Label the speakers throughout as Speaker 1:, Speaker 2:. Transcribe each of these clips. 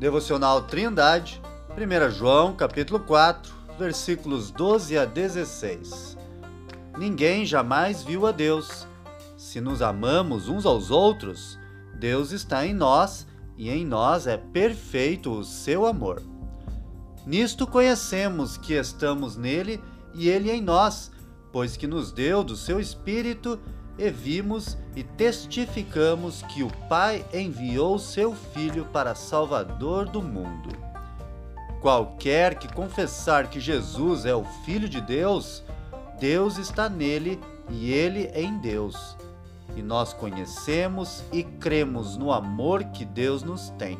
Speaker 1: Devocional Trindade, 1 João, capítulo 4, versículos 12 a 16. Ninguém jamais viu a Deus. Se nos amamos uns aos outros, Deus está em nós e em nós é perfeito o seu amor. Nisto conhecemos que estamos nele e ele em nós, pois que nos deu do seu Espírito e vimos e testificamos que o Pai enviou seu Filho para Salvador do mundo. Qualquer que confessar que Jesus é o Filho de Deus, Deus está nele e ele em Deus. E nós conhecemos e cremos no amor que Deus nos tem.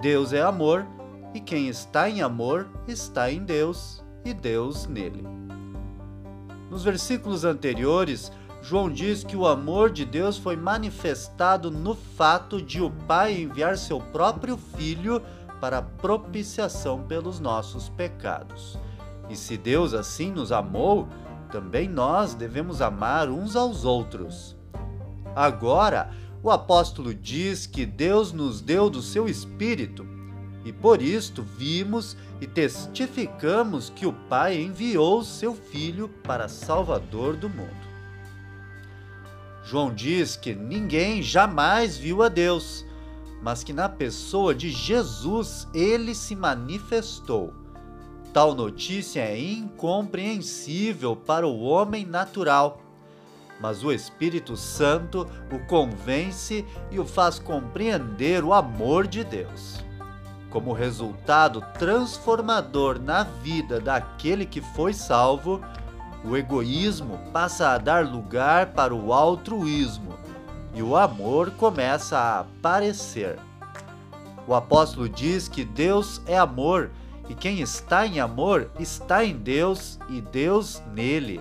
Speaker 1: Deus é amor, e quem está em amor está em Deus e Deus nele. Nos versículos anteriores, João diz que o amor de Deus foi manifestado no fato de o Pai enviar seu próprio Filho para propiciação pelos nossos pecados. E se Deus assim nos amou, também nós devemos amar uns aos outros. Agora, o apóstolo diz que Deus nos deu do seu Espírito, e por isto vimos e testificamos que o Pai enviou seu Filho para Salvador do mundo. João diz que ninguém jamais viu a Deus, mas que na pessoa de Jesus ele se manifestou. Tal notícia é incompreensível para o homem natural, mas o Espírito Santo o convence e o faz compreender o amor de Deus. Como resultado transformador na vida daquele que foi salvo, o egoísmo passa a dar lugar para o altruísmo e o amor começa a aparecer. O apóstolo diz que Deus é amor e quem está em amor está em Deus e Deus nele.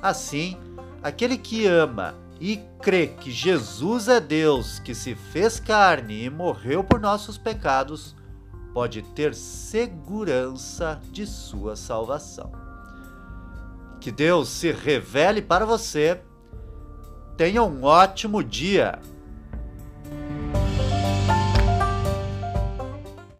Speaker 1: Assim, aquele que ama e crê que Jesus é Deus que se fez carne e morreu por nossos pecados, pode ter segurança de sua salvação. Que Deus se revele para você. Tenha um ótimo dia!